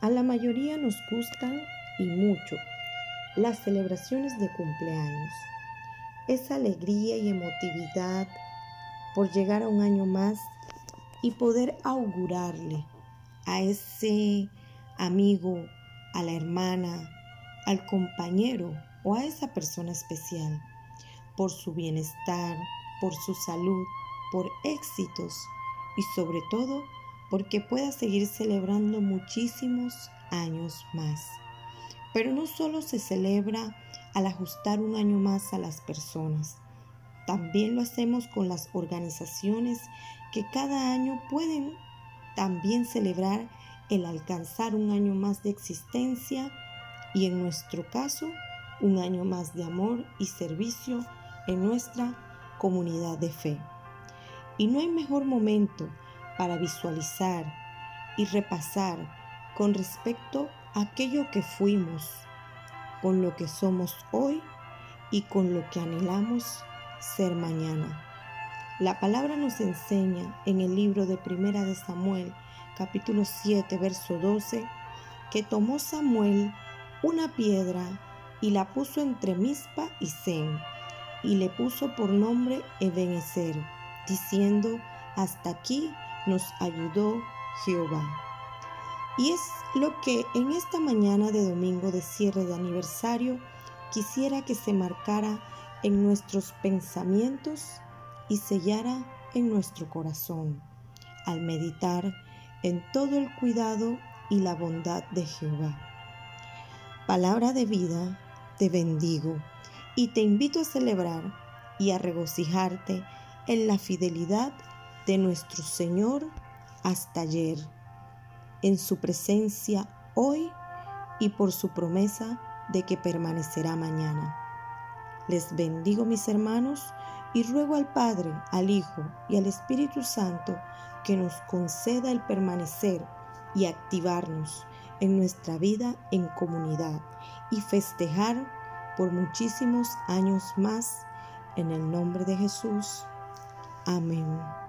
A la mayoría nos gustan y mucho las celebraciones de cumpleaños. Esa alegría y emotividad por llegar a un año más y poder augurarle a ese amigo, a la hermana, al compañero o a esa persona especial por su bienestar, por su salud, por éxitos y sobre todo porque pueda seguir celebrando muchísimos años más. Pero no solo se celebra al ajustar un año más a las personas, también lo hacemos con las organizaciones que cada año pueden también celebrar el alcanzar un año más de existencia y en nuestro caso un año más de amor y servicio en nuestra comunidad de fe. Y no hay mejor momento para visualizar y repasar con respecto a aquello que fuimos, con lo que somos hoy y con lo que anhelamos ser mañana. La palabra nos enseña en el libro de Primera de Samuel, capítulo 7, verso 12, que tomó Samuel una piedra y la puso entre Mispa y Zen, y le puso por nombre Ebenezer, diciendo, hasta aquí nos ayudó Jehová. Y es lo que en esta mañana de domingo de cierre de aniversario quisiera que se marcara en nuestros pensamientos y sellara en nuestro corazón al meditar en todo el cuidado y la bondad de Jehová. Palabra de vida, te bendigo y te invito a celebrar y a regocijarte en la fidelidad de nuestro Señor hasta ayer, en su presencia hoy y por su promesa de que permanecerá mañana. Les bendigo mis hermanos y ruego al Padre, al Hijo y al Espíritu Santo que nos conceda el permanecer y activarnos en nuestra vida en comunidad y festejar por muchísimos años más en el nombre de Jesús. Amén.